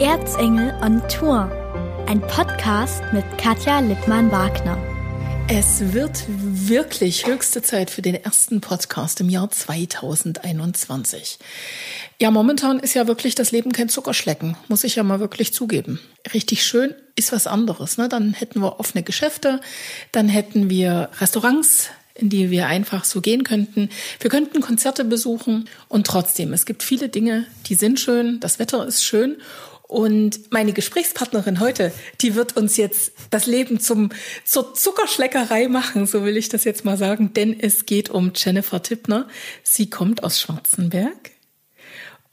Erzengel on Tour. Ein Podcast mit Katja Lippmann-Wagner. Es wird wirklich höchste Zeit für den ersten Podcast im Jahr 2021. Ja, momentan ist ja wirklich das Leben kein Zuckerschlecken, muss ich ja mal wirklich zugeben. Richtig schön ist was anderes. Ne? Dann hätten wir offene Geschäfte, dann hätten wir Restaurants, in die wir einfach so gehen könnten. Wir könnten Konzerte besuchen und trotzdem, es gibt viele Dinge, die sind schön, das Wetter ist schön und meine Gesprächspartnerin heute, die wird uns jetzt das Leben zum, zur Zuckerschleckerei machen, so will ich das jetzt mal sagen, denn es geht um Jennifer Tippner. Sie kommt aus Schwarzenberg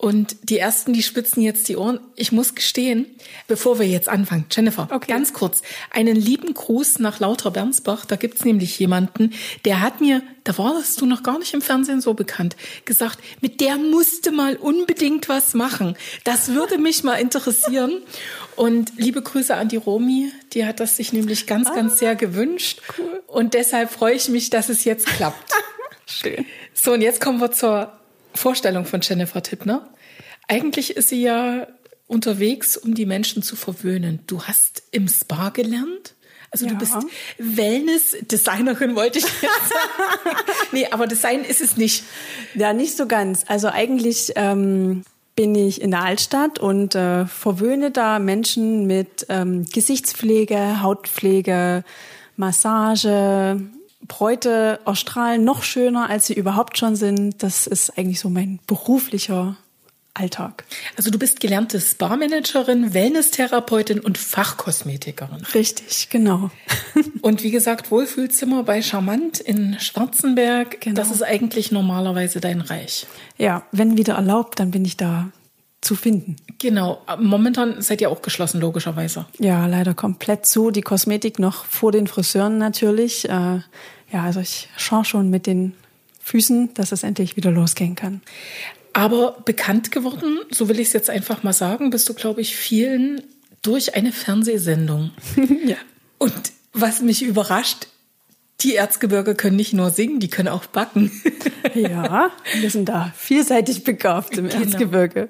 und die ersten, die spitzen jetzt die Ohren. Ich muss gestehen, bevor wir jetzt anfangen, Jennifer, okay. ganz kurz, einen lieben Gruß nach Lauter Bernsbach. Da gibt's nämlich jemanden, der hat mir, da warst du noch gar nicht im Fernsehen so bekannt, gesagt, mit der musste mal unbedingt was machen. Das würde mich mal interessieren. Und liebe Grüße an die Romi, die hat das sich nämlich ganz, ganz ah, sehr gewünscht. Cool. Und deshalb freue ich mich, dass es jetzt klappt. Schön. So, und jetzt kommen wir zur Vorstellung von Jennifer Tippner. Eigentlich ist sie ja unterwegs, um die Menschen zu verwöhnen. Du hast im Spa gelernt? Also ja. du bist Wellness-Designerin, wollte ich jetzt sagen. nee, aber Design ist es nicht. Ja, nicht so ganz. Also eigentlich ähm, bin ich in der Altstadt und äh, verwöhne da Menschen mit ähm, Gesichtspflege, Hautpflege, Massage, Bräute erstrahlen noch schöner, als sie überhaupt schon sind. Das ist eigentlich so mein beruflicher Alltag. Also du bist gelernte Spa-Managerin, Wellness-Therapeutin und Fachkosmetikerin. Richtig, genau. und wie gesagt, Wohlfühlzimmer bei Charmant in Schwarzenberg. Genau. Das ist eigentlich normalerweise dein Reich. Ja, wenn wieder erlaubt, dann bin ich da zu finden. Genau. Momentan seid ihr auch geschlossen, logischerweise. Ja, leider komplett zu. Die Kosmetik noch vor den Friseuren natürlich. Äh, ja, also ich schaue schon mit den Füßen, dass es endlich wieder losgehen kann. Aber bekannt geworden, so will ich es jetzt einfach mal sagen, bist du, glaube ich, vielen durch eine Fernsehsendung. ja. Und was mich überrascht, die Erzgebirge können nicht nur singen, die können auch backen. ja, wir sind da vielseitig begabt im genau. Erzgebirge.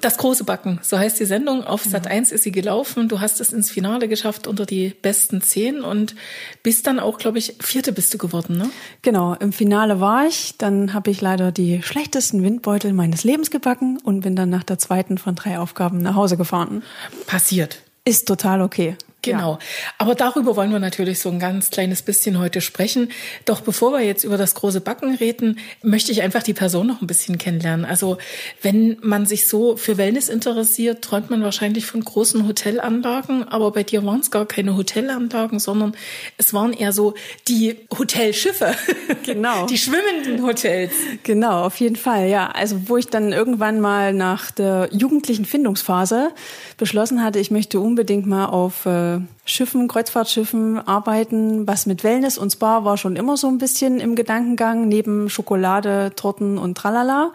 Das große Backen, so heißt die Sendung. Auf genau. Sat 1 ist sie gelaufen. Du hast es ins Finale geschafft unter die besten zehn und bist dann auch, glaube ich, vierte bist du geworden, ne? Genau, im Finale war ich. Dann habe ich leider die schlechtesten Windbeutel meines Lebens gebacken und bin dann nach der zweiten von drei Aufgaben nach Hause gefahren. Passiert. Ist total okay. Genau. Ja. Aber darüber wollen wir natürlich so ein ganz kleines bisschen heute sprechen. Doch bevor wir jetzt über das große Backen reden, möchte ich einfach die Person noch ein bisschen kennenlernen. Also wenn man sich so für Wellness interessiert, träumt man wahrscheinlich von großen Hotelanlagen. Aber bei dir waren es gar keine Hotelanlagen, sondern es waren eher so die Hotelschiffe. Genau. Die schwimmenden Hotels. Genau, auf jeden Fall. Ja, also wo ich dann irgendwann mal nach der jugendlichen Findungsphase beschlossen hatte, ich möchte unbedingt mal auf äh, Schiffen, Kreuzfahrtschiffen arbeiten. Was mit Wellness und Spa war schon immer so ein bisschen im Gedankengang, neben Schokolade, Torten und Tralala.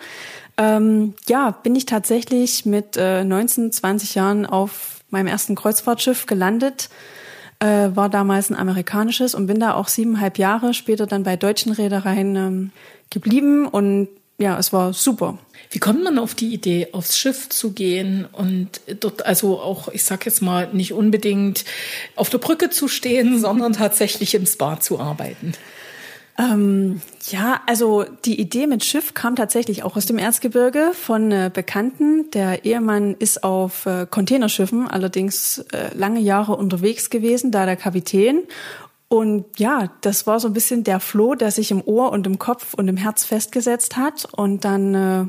Ähm, ja, bin ich tatsächlich mit äh, 19, 20 Jahren auf meinem ersten Kreuzfahrtschiff gelandet. Äh, war damals ein amerikanisches und bin da auch siebeneinhalb Jahre später dann bei deutschen Reedereien ähm, geblieben und ja, es war super. Wie kommt man auf die Idee, aufs Schiff zu gehen und dort also auch, ich sag jetzt mal, nicht unbedingt auf der Brücke zu stehen, sondern tatsächlich im Spa zu arbeiten? Ähm, ja, also die Idee mit Schiff kam tatsächlich auch aus dem Erzgebirge von äh, Bekannten. Der Ehemann ist auf äh, Containerschiffen allerdings äh, lange Jahre unterwegs gewesen, da der Kapitän. Und ja, das war so ein bisschen der Floh, der sich im Ohr und im Kopf und im Herz festgesetzt hat. Und dann, äh,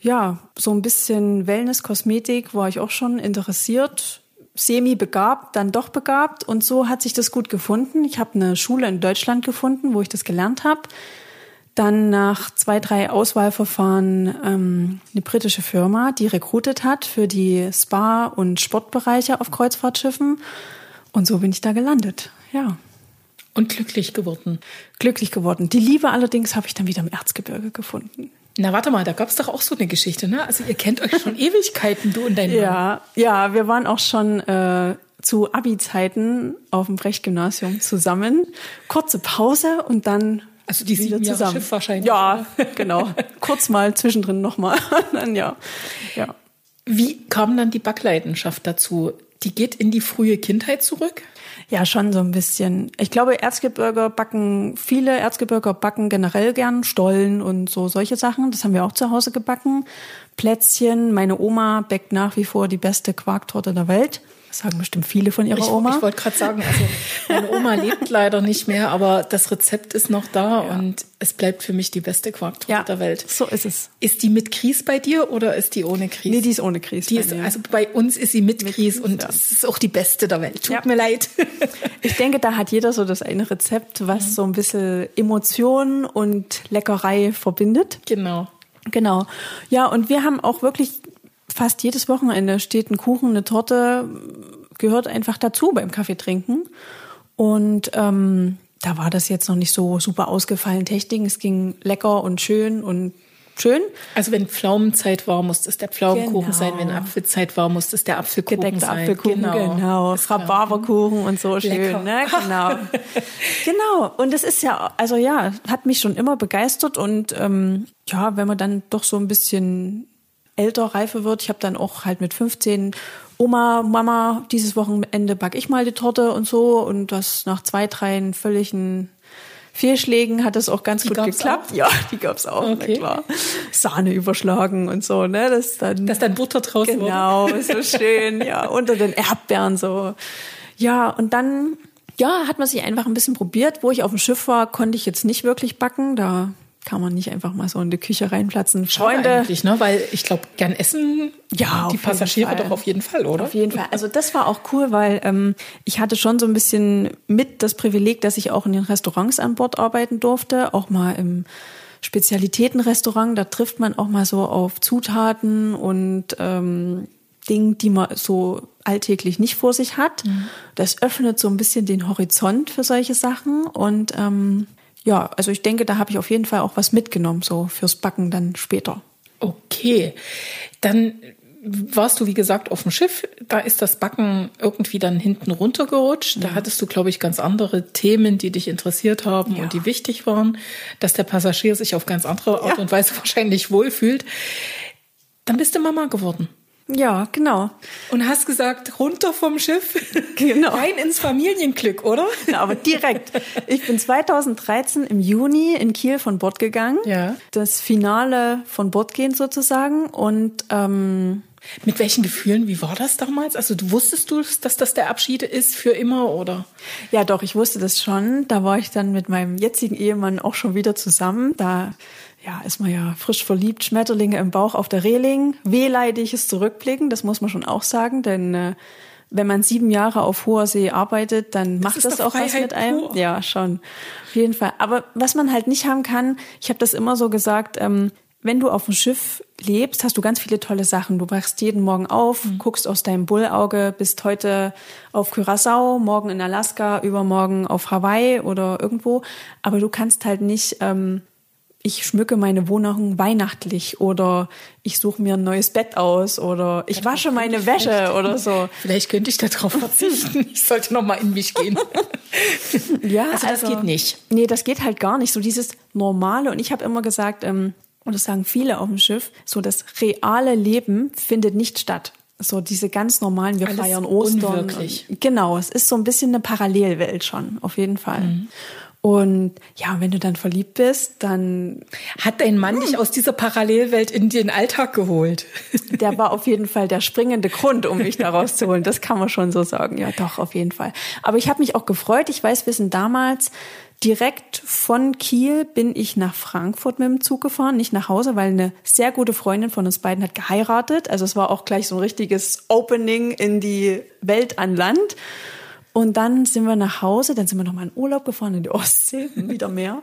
ja, so ein bisschen Wellness, Kosmetik war ich auch schon interessiert. Semi begabt, dann doch begabt. Und so hat sich das gut gefunden. Ich habe eine Schule in Deutschland gefunden, wo ich das gelernt habe. Dann nach zwei, drei Auswahlverfahren ähm, eine britische Firma, die rekrutet hat für die Spa- und Sportbereiche auf Kreuzfahrtschiffen. Und so bin ich da gelandet. Ja. Und glücklich geworden. Glücklich geworden. Die Liebe allerdings habe ich dann wieder im Erzgebirge gefunden. Na, warte mal, da gab es doch auch so eine Geschichte, ne? Also ihr kennt euch schon Ewigkeiten, du und dein Mann. Ja, ja, wir waren auch schon äh, zu Abi-Zeiten auf dem Brecht-Gymnasium zusammen. Kurze Pause und dann also die sieben Jahre Schiff wahrscheinlich. Ja, genau. Kurz mal zwischendrin nochmal. dann ja, ja. Wie kam dann die Backleidenschaft dazu? Die geht in die frühe Kindheit zurück? Ja, schon so ein bisschen. Ich glaube, Erzgebirger backen, viele Erzgebirger backen generell gern Stollen und so solche Sachen. Das haben wir auch zu Hause gebacken. Plätzchen. Meine Oma backt nach wie vor die beste Quarktorte der Welt. Das sagen bestimmt viele von ihrer ich, Oma. Ich wollte gerade sagen, also meine Oma lebt leider nicht mehr, aber das Rezept ist noch da ja. und es bleibt für mich die beste Quarktorte ja, der Welt. So ist es. Ist die mit Kries bei dir oder ist die ohne Kries? Nee, die ist ohne Kries. Die ist, also bei uns ist sie mit, mit Kries und ja. das ist auch die beste der Welt. Tut mir leid. Ich denke, da hat jeder so das eine Rezept, was mhm. so ein bisschen Emotion und Leckerei verbindet. Genau. Genau. Ja, und wir haben auch wirklich fast jedes Wochenende steht ein Kuchen, eine Torte, gehört einfach dazu beim Kaffee trinken. Und ähm, da war das jetzt noch nicht so super ausgefallen Technik. Es ging lecker und schön und schön. Also wenn Pflaumenzeit war, muss es der Pflaumenkuchen genau. sein. Wenn Apfelzeit war, muss es der Apfelkuchen Gedeckte sein. Apfelkuchen, genau. genau. Rhabarberkuchen und so schön. Ne? Genau. genau. Und es ist ja, also ja, hat mich schon immer begeistert. Und ähm, ja, wenn man dann doch so ein bisschen älter, reifer wird. Ich habe dann auch halt mit 15 Oma, Mama, dieses Wochenende back ich mal die Torte und so. Und das nach zwei, drei völligen Fehlschlägen hat das auch ganz die gut geklappt. Auch? Ja, die gab's auch, okay. klar. Sahne überschlagen und so, ne? Das dann, Dass dann Butter draus Genau, wurde. so schön, ja. Unter den Erdbeeren so. Ja, und dann, ja, hat man sich einfach ein bisschen probiert. Wo ich auf dem Schiff war, konnte ich jetzt nicht wirklich backen. Da kann man nicht einfach mal so in die Küche reinplatzen. Freunde. eigentlich, ne? Weil ich glaube, gern essen ja, die Passagiere doch auf jeden Fall, oder? Auf jeden Fall. Also das war auch cool, weil ähm, ich hatte schon so ein bisschen mit das Privileg, dass ich auch in den Restaurants an Bord arbeiten durfte, auch mal im Spezialitätenrestaurant. Da trifft man auch mal so auf Zutaten und ähm, Dinge, die man so alltäglich nicht vor sich hat. Mhm. Das öffnet so ein bisschen den Horizont für solche Sachen und ähm, ja, also ich denke, da habe ich auf jeden Fall auch was mitgenommen, so fürs Backen dann später. Okay, dann warst du, wie gesagt, auf dem Schiff. Da ist das Backen irgendwie dann hinten runtergerutscht. Ja. Da hattest du, glaube ich, ganz andere Themen, die dich interessiert haben ja. und die wichtig waren, dass der Passagier sich auf ganz andere Art ja. und Weise wahrscheinlich wohlfühlt. Dann bist du Mama geworden. Ja, genau. Und hast gesagt, runter vom Schiff, genau. rein ins Familienglück, oder? Ja, aber direkt. Ich bin 2013 im Juni in Kiel von Bord gegangen. Ja. Das Finale von Bord gehen sozusagen. Und ähm, mit welchen Gefühlen, wie war das damals? Also du wusstest du, dass das der Abschied ist für immer, oder? Ja, doch, ich wusste das schon. Da war ich dann mit meinem jetzigen Ehemann auch schon wieder zusammen. Da ja, ist man ja frisch verliebt, Schmetterlinge im Bauch auf der Reling, wehleidiges Zurückblicken, das muss man schon auch sagen, denn äh, wenn man sieben Jahre auf hoher See arbeitet, dann das macht das auch Freiheit was mit einem. Pur. Ja, schon. Auf jeden Fall. Aber was man halt nicht haben kann, ich habe das immer so gesagt, ähm, wenn du auf dem Schiff lebst, hast du ganz viele tolle Sachen. Du wachst jeden Morgen auf, mhm. guckst aus deinem Bullauge, bist heute auf Curacao, morgen in Alaska, übermorgen auf Hawaii oder irgendwo. Aber du kannst halt nicht ähm, ich schmücke meine Wohnung weihnachtlich oder ich suche mir ein neues Bett aus oder ich wasche meine Wäsche oder so. Vielleicht könnte ich darauf verzichten. Ich sollte noch mal in mich gehen. ja, also das also, geht nicht. Nee, das geht halt gar nicht. So dieses normale und ich habe immer gesagt, ähm, und das sagen viele auf dem Schiff, so das reale Leben findet nicht statt. So diese ganz normalen, wir Alles feiern Ostern. Unwirklich. Und, genau, es ist so ein bisschen eine Parallelwelt schon, auf jeden Fall. Mhm. Und ja, wenn du dann verliebt bist, dann. Hat dein Mann hm. dich aus dieser Parallelwelt in den Alltag geholt? Der war auf jeden Fall der springende Grund, um mich da rauszuholen. Das kann man schon so sagen. Ja, doch, auf jeden Fall. Aber ich habe mich auch gefreut. Ich weiß, wir sind damals direkt von Kiel bin ich nach Frankfurt mit dem Zug gefahren, nicht nach Hause, weil eine sehr gute Freundin von uns beiden hat geheiratet. Also es war auch gleich so ein richtiges Opening in die Welt an Land. Und dann sind wir nach Hause, dann sind wir nochmal in Urlaub gefahren in die Ostsee, wieder mehr.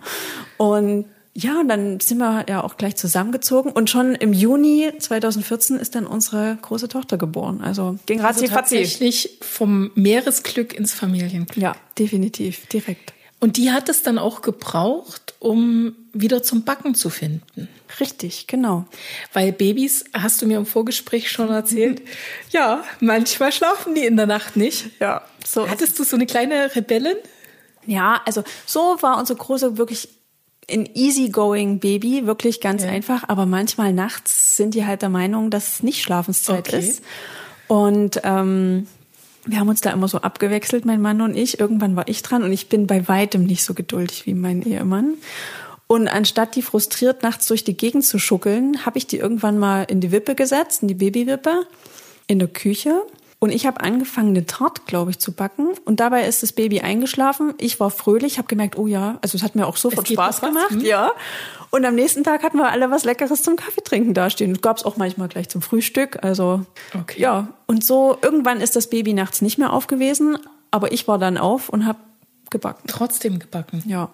Und ja, und dann sind wir ja auch gleich zusammengezogen und schon im Juni 2014 ist dann unsere große Tochter geboren. Also ging also tatsächlich vom Meeresglück ins Familienglück. Ja, definitiv, direkt. Und die hat es dann auch gebraucht, um wieder zum Backen zu finden. Richtig, genau. Weil Babys, hast du mir im Vorgespräch schon erzählt, ja, manchmal schlafen die in der Nacht nicht. Ja, so. Hattest du so eine kleine Rebellin? Ja, also so war unsere große wirklich ein easygoing Baby, wirklich ganz ja. einfach. Aber manchmal nachts sind die halt der Meinung, dass es nicht Schlafenszeit okay. ist. Und ähm, wir haben uns da immer so abgewechselt, mein Mann und ich. Irgendwann war ich dran und ich bin bei weitem nicht so geduldig wie mein Ehemann. Und anstatt die frustriert nachts durch die Gegend zu schuckeln, habe ich die irgendwann mal in die Wippe gesetzt, in die Babywippe, in der Küche. Und ich habe angefangen, eine Tart, glaube ich, zu backen. Und dabei ist das Baby eingeschlafen. Ich war fröhlich, habe gemerkt, oh ja, also es hat mir auch sofort Spaß gemacht, hm? ja. Und am nächsten Tag hatten wir alle was Leckeres zum Kaffeetrinken dastehen. Das gab es auch manchmal gleich zum Frühstück. Also okay. ja. Und so irgendwann ist das Baby nachts nicht mehr aufgewesen, aber ich war dann auf und habe gebacken. Trotzdem gebacken. Ja.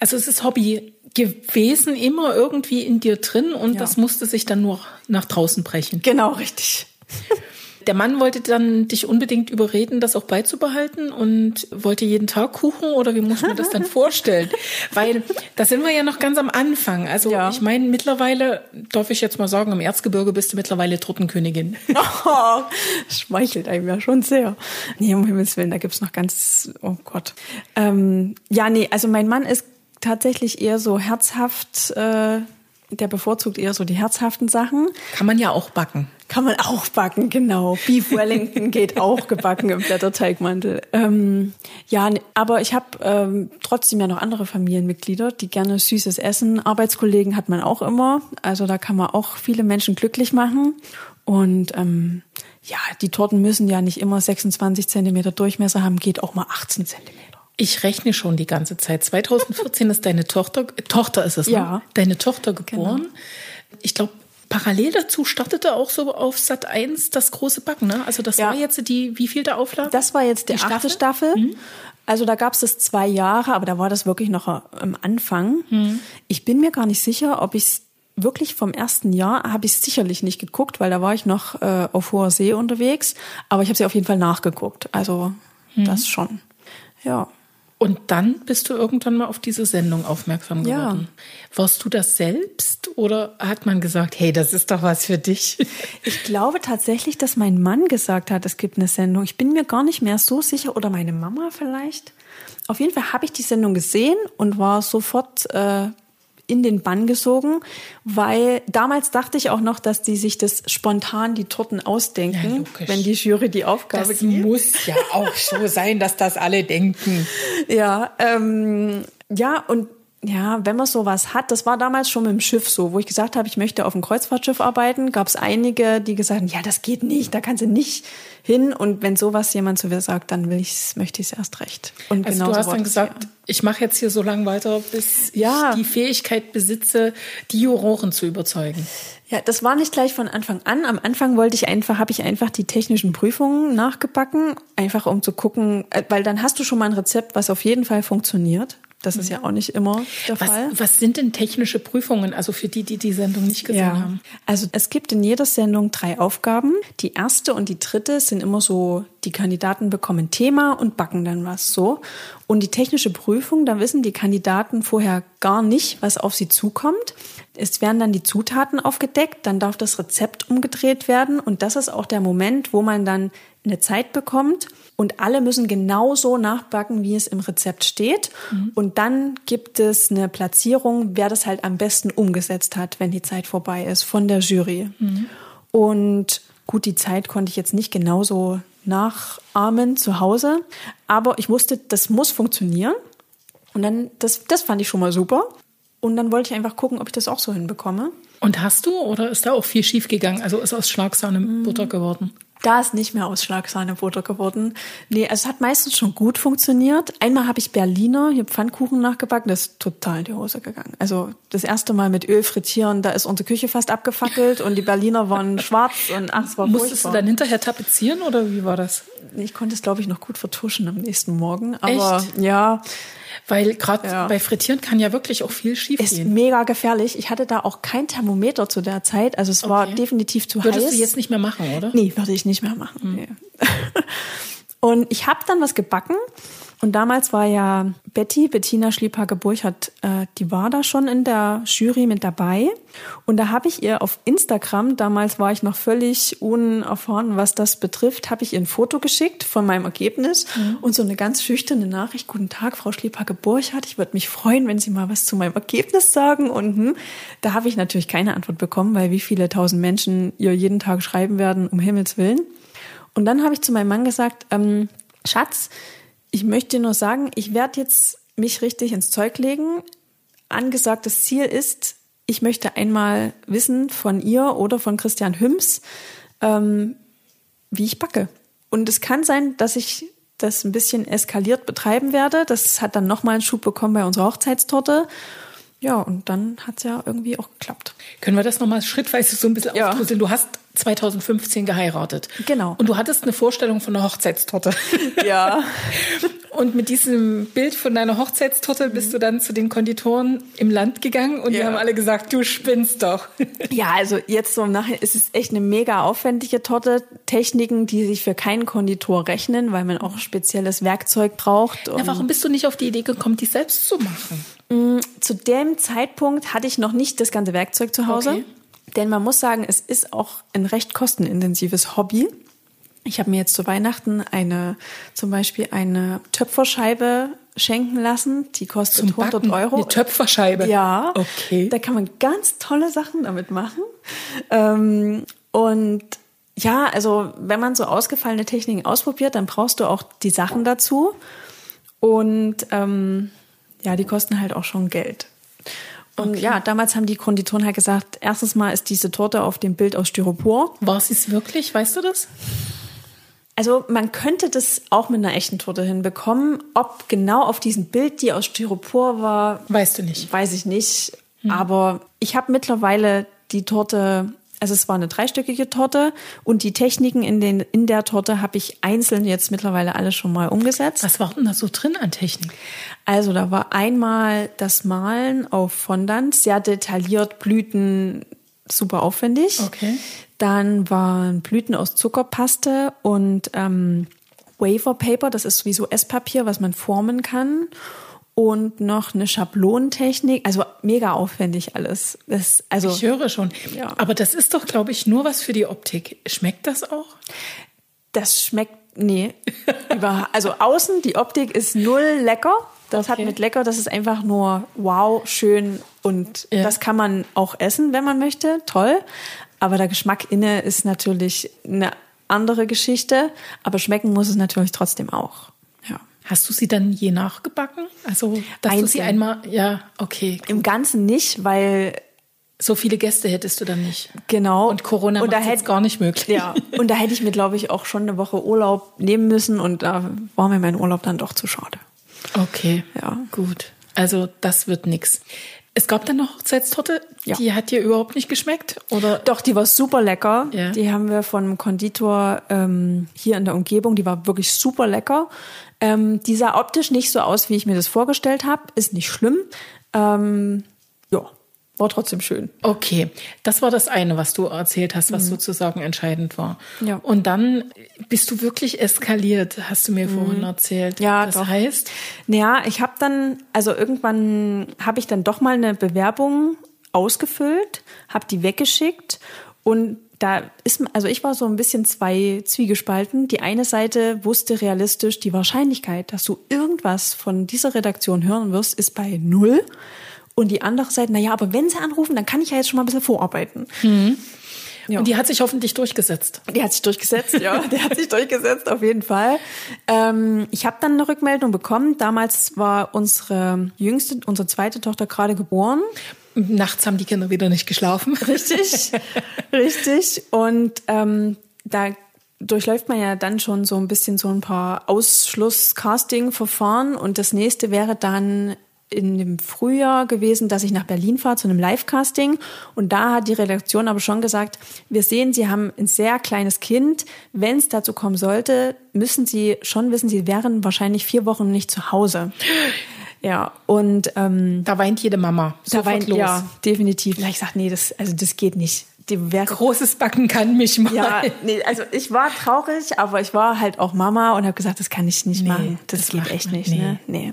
Also es ist Hobby gewesen, immer irgendwie in dir drin und ja. das musste sich dann nur nach draußen brechen. Genau, richtig. Der Mann wollte dann dich unbedingt überreden, das auch beizubehalten und wollte jeden Tag Kuchen oder wie muss man das dann vorstellen? Weil da sind wir ja noch ganz am Anfang. Also ja. ich meine, mittlerweile, darf ich jetzt mal sagen, im Erzgebirge bist du mittlerweile Truttenkönigin. Oh, schmeichelt einem ja schon sehr. Nee, um Himmels Willen, da gibt's noch ganz, oh Gott. Ähm, ja, nee, also mein Mann ist tatsächlich eher so herzhaft, äh, der bevorzugt eher so die herzhaften Sachen. Kann man ja auch backen. Kann man auch backen, genau. Beef Wellington geht auch gebacken im Blätterteigmantel. Ähm, ja, aber ich habe ähm, trotzdem ja noch andere Familienmitglieder, die gerne Süßes essen. Arbeitskollegen hat man auch immer. Also da kann man auch viele Menschen glücklich machen. Und ähm, ja, die Torten müssen ja nicht immer 26 Zentimeter Durchmesser haben, geht auch mal 18 Zentimeter. Ich rechne schon die ganze Zeit. 2014 ist deine Tochter, Tochter ist es, ne? ja. Deine Tochter geboren. Genau. Ich glaube, parallel dazu startete auch so auf Sat 1 das große Backen, ne? Also das ja. war jetzt die, wie viel der Auflage? Das war jetzt die, die achte Staffel. Mhm. Also da gab es das zwei Jahre, aber da war das wirklich noch am Anfang. Mhm. Ich bin mir gar nicht sicher, ob ich es wirklich vom ersten Jahr habe ich sicherlich nicht geguckt, weil da war ich noch äh, auf hoher See unterwegs. Aber ich habe sie auf jeden Fall nachgeguckt. Also mhm. das schon. Ja. Und dann bist du irgendwann mal auf diese Sendung aufmerksam geworden. Ja. Warst du das selbst oder hat man gesagt, hey, das ist doch was für dich? Ich glaube tatsächlich, dass mein Mann gesagt hat, es gibt eine Sendung. Ich bin mir gar nicht mehr so sicher oder meine Mama vielleicht. Auf jeden Fall habe ich die Sendung gesehen und war sofort äh, in den Bann gesogen, weil damals dachte ich auch noch, dass die sich das spontan die Torten ausdenken, ja, wenn die Jury die Aufgabe das gibt. Das muss ja auch so sein, dass das alle denken. Ja, ähm, ja und ja, wenn man sowas hat, das war damals schon mit dem Schiff so, wo ich gesagt habe, ich möchte auf dem Kreuzfahrtschiff arbeiten, gab es einige, die gesagt haben, ja, das geht nicht, da kannst du nicht hin. Und wenn sowas jemand zu mir sagt, dann will ich's, möchte ich es erst recht. Und also genau du hast dann gesagt, ja. Ich mache jetzt hier so lange weiter, bis ja. ich die Fähigkeit besitze, die Juroren zu überzeugen. Ja, das war nicht gleich von Anfang an. Am Anfang wollte ich einfach, habe ich einfach die technischen Prüfungen nachgebacken, einfach um zu gucken, äh, weil dann hast du schon mal ein Rezept, was auf jeden Fall funktioniert. Das ist ja auch nicht immer der was, Fall. Was sind denn technische Prüfungen, also für die, die die Sendung nicht gesehen ja. haben? Also es gibt in jeder Sendung drei Aufgaben. Die erste und die dritte sind immer so, die Kandidaten bekommen ein Thema und backen dann was so. Und die technische Prüfung, da wissen die Kandidaten vorher gar nicht, was auf sie zukommt. Es werden dann die Zutaten aufgedeckt, dann darf das Rezept umgedreht werden und das ist auch der Moment, wo man dann eine Zeit bekommt und alle müssen genauso nachbacken, wie es im Rezept steht. Mhm. Und dann gibt es eine Platzierung, wer das halt am besten umgesetzt hat, wenn die Zeit vorbei ist, von der Jury. Mhm. Und gut, die Zeit konnte ich jetzt nicht genauso nachahmen zu Hause, aber ich wusste, das muss funktionieren. Und dann, das, das fand ich schon mal super. Und dann wollte ich einfach gucken, ob ich das auch so hinbekomme. Und hast du oder ist da auch viel schief gegangen? Also ist aus Schlagsahne mhm. Butter geworden? Da ist nicht mehr aus Schlagsahnebutter geworden. Nee, es hat meistens schon gut funktioniert. Einmal habe ich Berliner, hier Pfannkuchen nachgebacken, das ist total in die Hose gegangen. Also das erste Mal mit Öl frittieren, da ist unsere Küche fast abgefackelt und die Berliner waren schwarz und ach, es war Musstest furchtbar. du dann hinterher tapezieren oder wie war das? Ich konnte es, glaube ich, noch gut vertuschen am nächsten Morgen. Aber Echt? ja, weil gerade ja. bei Frittieren kann ja wirklich auch viel schief ist gehen. Ist mega gefährlich. Ich hatte da auch kein Thermometer zu der Zeit. Also es okay. war definitiv zu Würdest heiß. Würdest du jetzt nicht mehr machen, oder? Nee, würde ich nicht mehr machen. Mhm. Nee. Und ich habe dann was gebacken Und damals war ja Betty, Bettina Schliephake-Burchardt, äh, die war da schon in der Jury mit dabei. Und da habe ich ihr auf Instagram, damals war ich noch völlig unerfahren, was das betrifft, habe ich ihr ein Foto geschickt von meinem Ergebnis mhm. und so eine ganz schüchterne Nachricht. Guten Tag, Frau Schliephake-Burchardt. Ich würde mich freuen, wenn Sie mal was zu meinem Ergebnis sagen. Und hm, da habe ich natürlich keine Antwort bekommen, weil wie viele tausend Menschen ihr jeden Tag schreiben werden, um Himmels Willen. Und dann habe ich zu meinem Mann gesagt, ähm, Schatz, ich möchte nur sagen, ich werde jetzt mich richtig ins Zeug legen. Angesagtes Ziel ist, ich möchte einmal wissen von ihr oder von Christian Hüms, ähm, wie ich backe. Und es kann sein, dass ich das ein bisschen eskaliert betreiben werde. Das hat dann nochmal einen Schub bekommen bei unserer Hochzeitstorte. Ja, und dann hat's ja irgendwie auch geklappt. Können wir das nochmal schrittweise so ein bisschen ja. aufdröseln? Du hast 2015 geheiratet. Genau. Und du hattest eine Vorstellung von einer Hochzeitstorte. Ja. und mit diesem Bild von deiner Hochzeitstorte bist du dann zu den Konditoren im Land gegangen und ja. die haben alle gesagt, du spinnst doch. ja, also jetzt so im Nachhinein ist es echt eine mega aufwendige Torte. Techniken, die sich für keinen Konditor rechnen, weil man auch spezielles Werkzeug braucht. Ja, warum bist du nicht auf die Idee gekommen, die selbst zu machen? Mm, zu dem Zeitpunkt hatte ich noch nicht das ganze Werkzeug zu Hause. Okay. Denn man muss sagen, es ist auch ein recht kostenintensives Hobby. Ich habe mir jetzt zu Weihnachten eine, zum Beispiel eine Töpferscheibe schenken lassen. Die kostet Zum 100 Backen. Euro. Eine Töpferscheibe? Ja. Okay. Da kann man ganz tolle Sachen damit machen. Ähm, und ja, also wenn man so ausgefallene Techniken ausprobiert, dann brauchst du auch die Sachen dazu. Und ähm, ja, die kosten halt auch schon Geld. Und okay. ja, damals haben die Konditoren halt gesagt, erstes Mal ist diese Torte auf dem Bild aus Styropor. War es wirklich? Weißt du das? Also man könnte das auch mit einer echten Torte hinbekommen. Ob genau auf diesem Bild, die aus Styropor war, weißt du nicht. Weiß ich nicht. Hm. Aber ich habe mittlerweile die Torte also es war eine dreistöckige Torte und die Techniken in, den, in der Torte habe ich einzeln jetzt mittlerweile alle schon mal umgesetzt. Was war denn da so drin an Technik? Also da war einmal das Malen auf Fondant, sehr detailliert, Blüten, super aufwendig. Okay. Dann waren Blüten aus Zuckerpaste und ähm, Wafer Paper, das ist wie so Esspapier, was man formen kann und noch eine Schablonentechnik. Also mega aufwendig alles. Das, also, ich höre schon. Ja. Aber das ist doch, glaube ich, nur was für die Optik. Schmeckt das auch? Das schmeckt, nee. Über, also außen, die Optik ist null lecker. Das okay. hat mit lecker, das ist einfach nur wow, schön und ja. das kann man auch essen, wenn man möchte. Toll. Aber der Geschmack inne ist natürlich eine andere Geschichte. Aber schmecken muss es natürlich trotzdem auch. Hast du sie dann je nachgebacken? Also, dass Einzeln. du sie einmal, ja, okay. Gut. Im Ganzen nicht, weil so viele Gäste hättest du dann nicht. Genau. Und Corona und da hätte gar nicht möglich. Ja. Und da hätte ich mir, glaube ich, auch schon eine Woche Urlaub nehmen müssen und da war mir mein Urlaub dann doch zu schade. Okay. Ja. Gut. Also das wird nix. Es gab dann noch Hochzeitstorte, ja. die hat dir überhaupt nicht geschmeckt, oder? Doch, die war super lecker. Ja. Die haben wir von einem Konditor ähm, hier in der Umgebung. Die war wirklich super lecker. Ähm, die sah optisch nicht so aus, wie ich mir das vorgestellt habe. Ist nicht schlimm. Ähm, ja, war trotzdem schön. Okay, das war das eine, was du erzählt hast, was mhm. sozusagen entscheidend war. Ja. Und dann bist du wirklich eskaliert, hast du mir mhm. vorhin erzählt. Ja, das doch. heißt? Naja, ich habe dann, also irgendwann habe ich dann doch mal eine Bewerbung ausgefüllt, habe die weggeschickt und da ist, also ich war so ein bisschen zwei Zwiegespalten. Die eine Seite wusste realistisch, die Wahrscheinlichkeit, dass du irgendwas von dieser Redaktion hören wirst, ist bei null. Und die andere Seite, na ja, aber wenn sie anrufen, dann kann ich ja jetzt schon mal ein bisschen vorarbeiten. Mhm. Ja. Und die hat sich hoffentlich durchgesetzt. Die hat sich durchgesetzt, ja. die hat sich durchgesetzt, auf jeden Fall. Ähm, ich habe dann eine Rückmeldung bekommen. Damals war unsere jüngste, unsere zweite Tochter gerade geboren. Nachts haben die Kinder wieder nicht geschlafen. Richtig, richtig. Und ähm, da durchläuft man ja dann schon so ein bisschen so ein paar Ausschluss-Casting-Verfahren. Und das nächste wäre dann in dem Frühjahr gewesen, dass ich nach Berlin fahre zu einem Live-Casting. Und da hat die Redaktion aber schon gesagt, wir sehen, Sie haben ein sehr kleines Kind. Wenn es dazu kommen sollte, müssen Sie schon wissen, Sie wären wahrscheinlich vier Wochen nicht zu Hause. Ja, und ähm, da weint jede Mama. Da weint los. ja definitiv. Da ich gesagt, nee, das also das geht nicht. die wäre Großes Backen kann mich mal. ja, nee, also ich war traurig, aber ich war halt auch Mama und habe gesagt, das kann ich nicht Nee, machen. Das, das geht echt man- nicht. nee. Ne? Nee.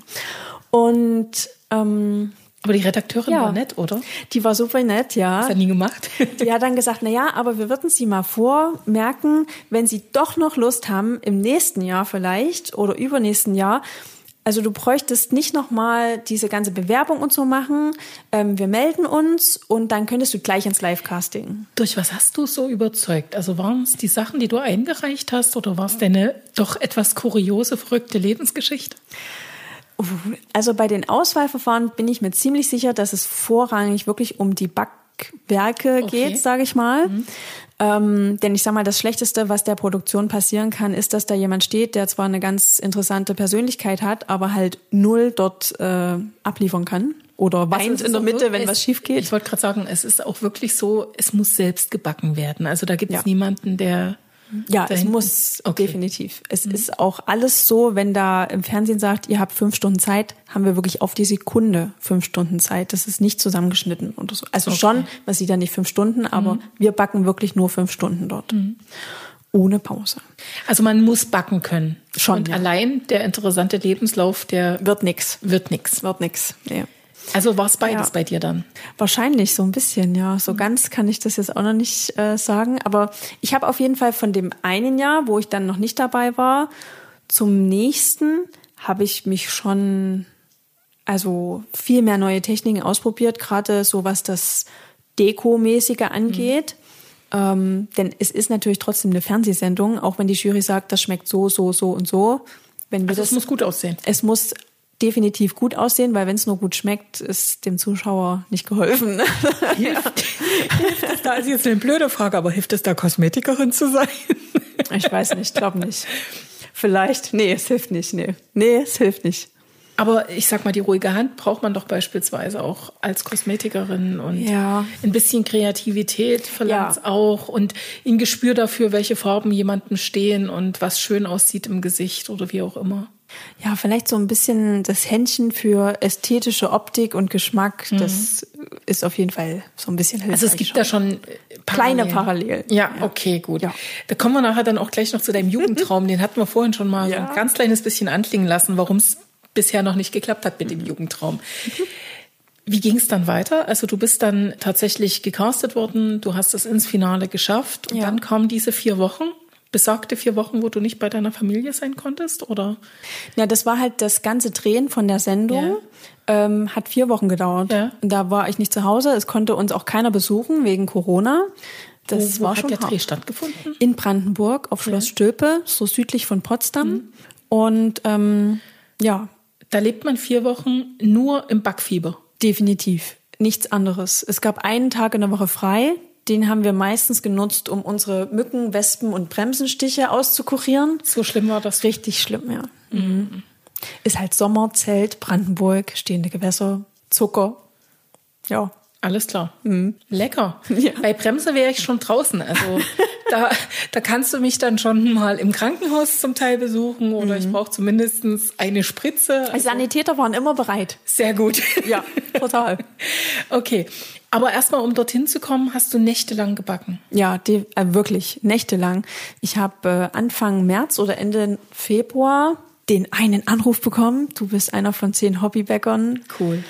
Und ähm, Aber die Redakteurin Ja. war nett, oder? die war super nett, ja. Hast du nie gemacht? Die hat dann gesagt, na ja, aber wir würden Sie mal vormerken, wenn Sie doch noch Lust haben, im nächsten Jahr vielleicht oder übernächsten Jahr, also du bräuchtest nicht nochmal diese ganze Bewerbung und so machen. Ähm, wir melden uns und dann könntest du gleich ins Live-Casting. Durch was hast du so überzeugt? Also waren es die Sachen, die du eingereicht hast, oder war es deine doch etwas kuriose, verrückte Lebensgeschichte? Also bei den Auswahlverfahren bin ich mir ziemlich sicher, dass es vorrangig wirklich um die Backwerke Okay. geht, sage ich mal. Ähm, denn ich sag mal, das Schlechteste, was der Produktion passieren kann, ist, dass da jemand steht, der zwar eine ganz interessante Persönlichkeit hat, aber halt null dort äh, abliefern kann. Oder weint Also in der Mitte, wirklich- wenn es- was schief geht. Ich wollte gerade sagen, es ist auch wirklich so, es muss selbst gebacken werden. Also da gibt es Ja. niemanden, der. Ja, es muss Okay. Mhm. definitiv. Es ist auch alles so, wenn da im Fernsehen sagt, ihr habt fünf Stunden Zeit, haben wir wirklich auf die Sekunde fünf Stunden Zeit. Das ist nicht zusammengeschnitten oder so. Also schon, man sieht ja nicht fünf Stunden, aber Mhm. wir backen wirklich nur fünf Stunden dort. Ohne Pause. Also man muss backen können. Schon, Und ja. allein der interessante Lebenslauf, der Wird nix. wird nix. Wird nix. Ja. Also war es beides Ja. bei dir dann? Wahrscheinlich so ein bisschen, ja. Mhm. So ganz kann ich das jetzt auch noch nicht äh, sagen. Aber ich habe auf jeden Fall von dem einen Jahr, wo ich dann noch nicht dabei war, zum nächsten habe ich mich schon also viel mehr neue Techniken ausprobiert, gerade so was das Deko-mäßige angeht. Ähm, denn es ist natürlich trotzdem eine Fernsehsendung, auch wenn die Jury sagt, das schmeckt so, so, so und so. Wenn wir Also das es muss gut aussehen. es muss definitiv gut aussehen, weil wenn es nur gut schmeckt, ist dem Zuschauer nicht geholfen. Da ist jetzt eine blöde Frage, aber hilft es da Kosmetikerin zu sein? ich weiß nicht, glaube nicht. Vielleicht. Nee, es hilft nicht. Nee. Nee, es hilft nicht. Aber ich sag mal, die ruhige Hand braucht man doch beispielsweise auch als Kosmetikerin und Ja. ein bisschen Kreativität verlangt Ja. auch und ein Gespür dafür, welche Farben jemandem stehen und was schön aussieht im Gesicht oder wie auch immer. Ja, vielleicht so ein bisschen das Händchen für ästhetische Optik und Geschmack, das ist auf jeden Fall so ein bisschen hilfreich. Also es gibt schon. da schon äh, Kleine Parallelen. Ja, okay, gut. Ja. Da kommen wir nachher dann auch gleich noch zu deinem Jugendtraum. Den hatten wir vorhin schon mal so Ja. ein ganz kleines bisschen anklingen lassen, warum es bisher noch nicht geklappt hat mit dem Jugendtraum. Wie ging es dann weiter? Also du bist dann tatsächlich gecastet worden, du hast es ins Finale geschafft und Ja. dann kamen diese vier Wochen, besagte vier Wochen, wo du nicht bei deiner Familie sein konntest, oder? Ja, das war halt das ganze Drehen von der Sendung. Ähm, hat vier Wochen gedauert. Ja. Und da war ich nicht zu Hause. Es konnte uns auch keiner besuchen wegen Corona. Das wo, wo war hat schon der. Dreh stattgefunden? In Brandenburg auf Schloss Stülpe, so südlich von Potsdam. Mhm. Und ähm, ja, Da lebt man vier Wochen nur im Backfieber. definitiv nichts anderes. Es gab einen Tag in der Woche frei. Den haben wir meistens genutzt, um unsere Mücken, Wespen und Bremsenstiche auszukurieren. So schlimm war das. Richtig schlimm, ja. Mhm. Ist halt Sommerzelt, Brandenburg, stehende Gewässer, Zucker. Ja. Alles klar. Lecker. Mhm. Ja. Bei Bremse wäre ich schon draußen. Also da, da kannst du mich dann schon mal im Krankenhaus zum Teil besuchen oder Mhm. ich brauche zumindest eine Spritze. Die Sanitäter waren immer bereit. Sehr gut. Ja, total. Okay. Aber erstmal, um dorthin zu kommen, hast du nächtelang gebacken. Ja, die, äh, wirklich nächtelang. Ich habe äh, Anfang März oder Ende Februar den einen Anruf bekommen. Du bist einer von zehn Hobbybäckern. Cool.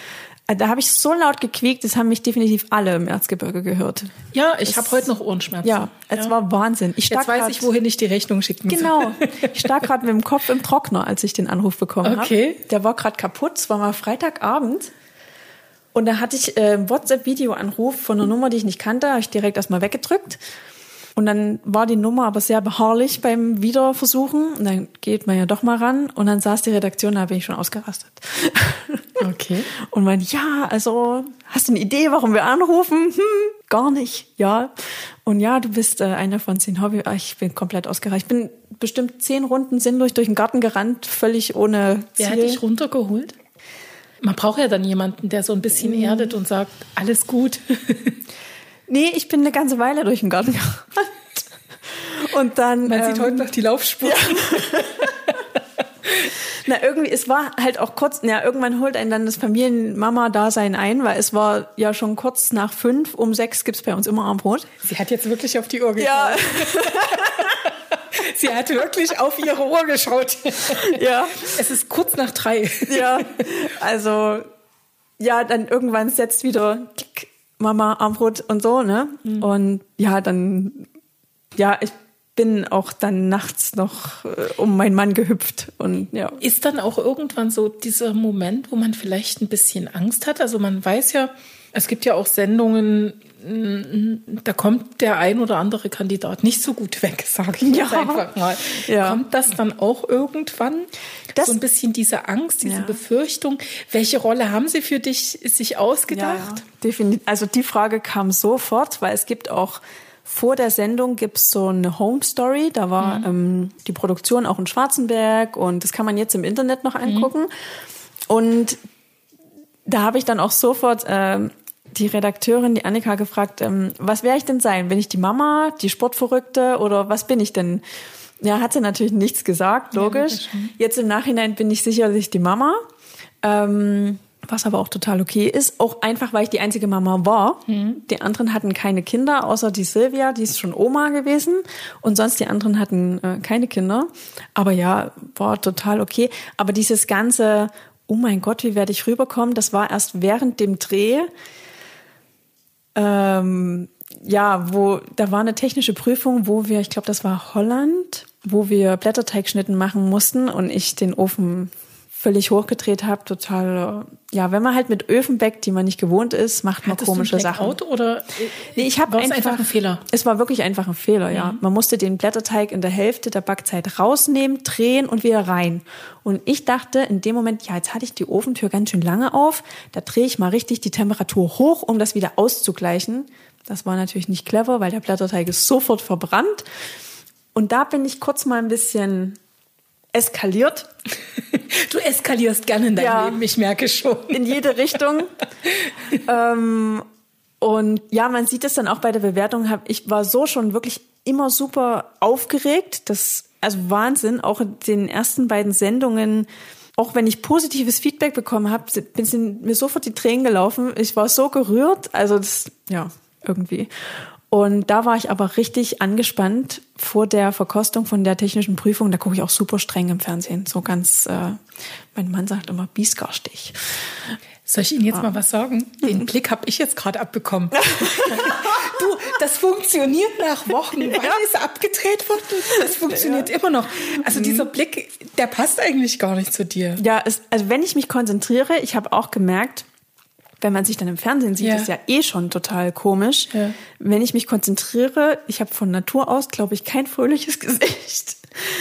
Äh, Da habe ich so laut gequiekt, das haben mich definitiv alle im Erzgebirge gehört. Ja, ich habe heute noch Ohrenschmerzen. Ja, es war Wahnsinn. Ich Jetzt weiß grad- ich, wohin ich die Rechnung schicken soll. Genau. Ich stark gerade mit dem Kopf im Trockner, als ich den Anruf bekommen Okay. habe. Der war gerade kaputt. Es war mal Freitagabend. Und da hatte ich äh, einen WhatsApp-Video-Anruf von einer Nummer, die ich nicht kannte. Habe ich direkt erstmal weggedrückt. Und dann war die Nummer aber sehr beharrlich beim Wiederversuchen. Und dann geht man ja doch mal ran. Und dann saß die Redaktion, da bin ich schon ausgerastet. Okay. Und meinte, ja, also, hast du eine Idee, warum wir anrufen? Hm, gar nicht, ja. Und ja, du bist äh, einer von zehn Hobby. Ah, Ich bin komplett ausgereicht. Ich bin bestimmt zehn Runden sinnlos durch den Garten gerannt, völlig ohne Wer Ziel. hat dich runtergeholt? Man braucht ja dann jemanden, der so ein bisschen Mhm. erdet und sagt, alles gut. Nee, ich bin eine ganze Weile durch den Garten gerannt. Und dann. Man sieht ähm, heute noch die Laufspur. Na, irgendwie, es war halt auch kurz, ja, irgendwann holt einen dann das Familienmama-Dasein ein, weil es war ja schon kurz nach fünf, um sechs gibt's bei uns immer Armbrot. Sie hat jetzt wirklich auf die Uhr geschaut. Ja. Sie hat wirklich auf ihre Uhr geschaut. Ja. Es ist kurz nach drei. Ja, also, ja, dann irgendwann setzt wieder klick, Mama Armbrot und so, ne? Mhm. Und ja, dann, ja, ich bin auch dann nachts noch äh, um meinen Mann gehüpft und ja. Ist dann auch irgendwann so dieser Moment, wo man vielleicht ein bisschen Angst hat? Also man weiß ja, es gibt ja auch Sendungen, da kommt der ein oder andere Kandidat nicht so gut weg, sage ich Ja. einfach mal. Ja. Kommt das dann auch irgendwann? Das- so ein bisschen diese Angst, diese Ja. Befürchtung. Welche Rolle haben sie für dich sich ausgedacht? definitiv. Also die Frage kam sofort, weil es gibt auch vor der Sendung gibt's so eine Home Story. Da war ähm, die Produktion auch in Schwarzenberg und das kann man jetzt im Internet noch angucken. Und da habe ich dann auch sofort ähm, die Redakteurin, die Annika, gefragt, ähm, was wäre ich denn sein? Bin ich die Mama, die Sportverrückte oder was bin ich denn? Ja, hat sie natürlich nichts gesagt, logisch. Jetzt im Nachhinein bin ich sicherlich die Mama. Ähm, was aber auch total okay ist, auch einfach, weil ich die einzige Mama war. Die anderen hatten keine Kinder, außer die Silvia, die ist schon Oma gewesen. Und sonst die anderen hatten äh, keine Kinder. Aber ja, war total okay. Aber dieses ganze, oh mein Gott, wie werde ich rüberkommen, das war erst während dem Dreh. Ähm, ja, wo da war eine technische Prüfung, wo wir, ich glaube, das war Holland, wo wir Blätterteigschnitten machen mussten und ich den Ofen völlig hochgedreht habe, total, äh, ja, wenn man halt mit Öfen backt, die man nicht gewohnt ist, macht man Hattest komische Sachen. Blackout oder Nee, ich habe einfach, einfach ein Fehler? Es war wirklich einfach ein Fehler, ja. Man musste den Blätterteig in der Hälfte der Backzeit rausnehmen, drehen und wieder rein. Und ich dachte in dem Moment, ja, jetzt hatte ich die Ofentür ganz schön lange auf, da drehe ich mal richtig die Temperatur hoch, um das wieder auszugleichen. Das war natürlich nicht clever, weil der Blätterteig ist sofort verbrannt. Und da bin ich kurz mal ein bisschen eskaliert Du eskalierst gerne in deinem Ja. Leben, ich merke schon. in jede Richtung. ähm, und ja, man sieht es dann auch bei der Bewertung. Ich war so schon wirklich immer super aufgeregt. Das, also Wahnsinn. Auch in den ersten beiden Sendungen, auch wenn ich positives Feedback bekommen habe, sind mir sofort die Tränen gelaufen. Ich war so gerührt. Also das, ja, irgendwie. Und da war ich aber richtig angespannt vor der Verkostung von der technischen Prüfung. Da gucke ich auch super streng im Fernsehen. So ganz, äh, mein Mann sagt immer Biesgarstich. Soll ich Ihnen jetzt mal was sagen? Den Blick habe ich jetzt gerade abbekommen. du, das funktioniert nach Wochen. Wann ist abgedreht worden? Das funktioniert immer noch. Also dieser Blick, der passt eigentlich gar nicht zu dir. Ja, es, also wenn ich mich konzentriere, ich habe auch gemerkt, wenn man sich dann im Fernsehen sieht, Ja. ist ja eh schon total komisch. Ja. Wenn ich mich konzentriere, ich habe von Natur aus, glaube ich, kein fröhliches Gesicht.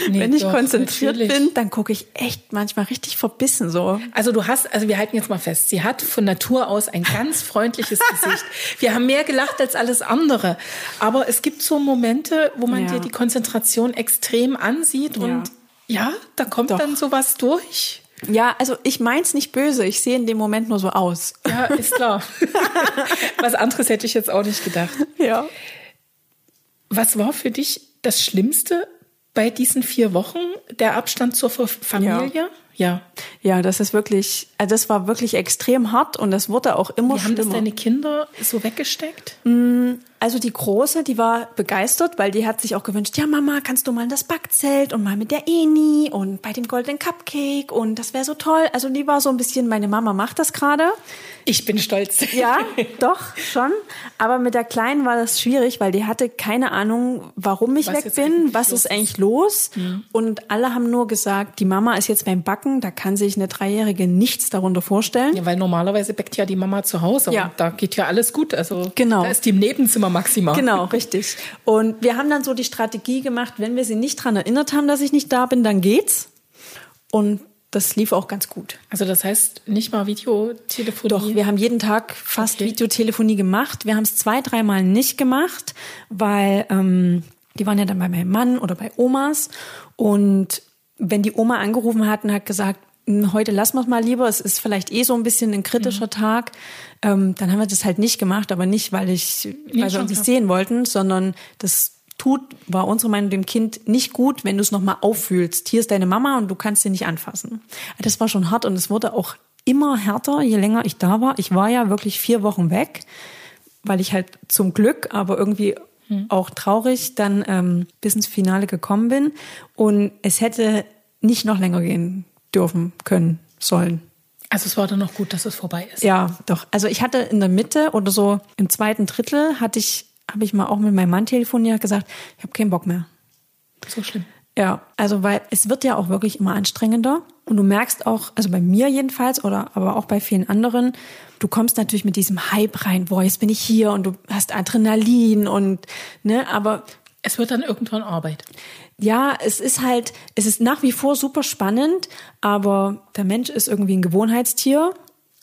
Nee, wenn ich doch, konzentriert natürlich. bin, dann gucke ich echt manchmal richtig verbissen so. Also du hast, also wir halten jetzt mal fest, sie hat von Natur aus ein ganz freundliches Gesicht. Wir haben mehr gelacht als alles andere. Aber es gibt so Momente, wo man Ja. dir die Konzentration extrem ansieht und ja, da kommt Doch. dann sowas durch. Ja, also ich mein's nicht böse, ich sehe in dem Moment nur so aus. Ja, ist klar. Was anderes hätte ich jetzt auch nicht gedacht. Ja. Was war für dich das Schlimmste bei diesen vier Wochen? Der Abstand zur Fa- Familie? Ja. Ja, das ist wirklich, also das war wirklich extrem hart und das wurde auch immer Wie haben das schlimmer. deine Kinder so weggesteckt? Also die Große, die war begeistert, weil die hat sich auch gewünscht, ja Mama, kannst du mal in das Backzelt und mal mit der Eni und bei dem Golden Cupcake und das wäre so toll. Also die war so ein bisschen, meine Mama macht das gerade. Ich bin stolz. Ja, doch, schon. Aber mit der Kleinen war das schwierig, weil die hatte keine Ahnung, warum ich Was weg bin, was ist eigentlich los. Und alle haben nur gesagt, die Mama ist jetzt beim Backen, da kann sich eine Dreijährige nichts darunter vorstellen. Ja, weil normalerweise backt ja die Mama zu Hause Ja. und da geht ja alles gut. Also Genau. da ist die im Nebenzimmer maximal. Genau, richtig. Und wir haben dann so die Strategie gemacht, wenn wir sie nicht dran erinnert haben, dass ich nicht da bin, dann geht's. Und das lief auch ganz gut. Also das heißt nicht mal Videotelefonie. Doch, wir haben jeden Tag fast Okay. Videotelefonie gemacht. Wir haben es zwei, dreimal nicht gemacht, weil ähm, die waren ja dann bei meinem Mann oder bei Omas. Und wenn die Oma angerufen hat und hat gesagt, "Hm, heute lassen wir es mal lieber, es ist vielleicht eh so ein bisschen ein kritischer Tag, ähm, dann haben wir das halt nicht gemacht, aber nicht, weil ich, weil wir uns nicht sehen wollten, sondern das tut, war unsere Meinung dem Kind nicht gut, wenn du es nochmal auffühlst. Hier ist deine Mama und du kannst sie nicht anfassen. Das war schon hart und es wurde auch immer härter, je länger ich da war. Ich war ja wirklich vier Wochen weg, weil ich halt zum Glück, aber irgendwie hm. auch traurig dann ähm, bis ins Finale gekommen bin. Und es hätte nicht noch länger gehen dürfen, können, sollen. Also es war dann noch gut, dass es vorbei ist. Ja, doch. Also ich hatte in der Mitte oder so im zweiten Drittel hatte ich, habe ich mal auch mit meinem Mann telefoniert gesagt, ich habe keinen Bock mehr. So schlimm. Ja, also weil es wird ja auch wirklich immer anstrengender und du merkst auch, also bei mir jedenfalls oder aber auch bei vielen anderen, du kommst natürlich mit diesem Hype rein, boah, jetzt bin ich hier und du hast Adrenalin und ne, aber es wird dann irgendwann Arbeit. Ja, es ist halt, es ist nach wie vor super spannend, aber der Mensch ist irgendwie ein Gewohnheitstier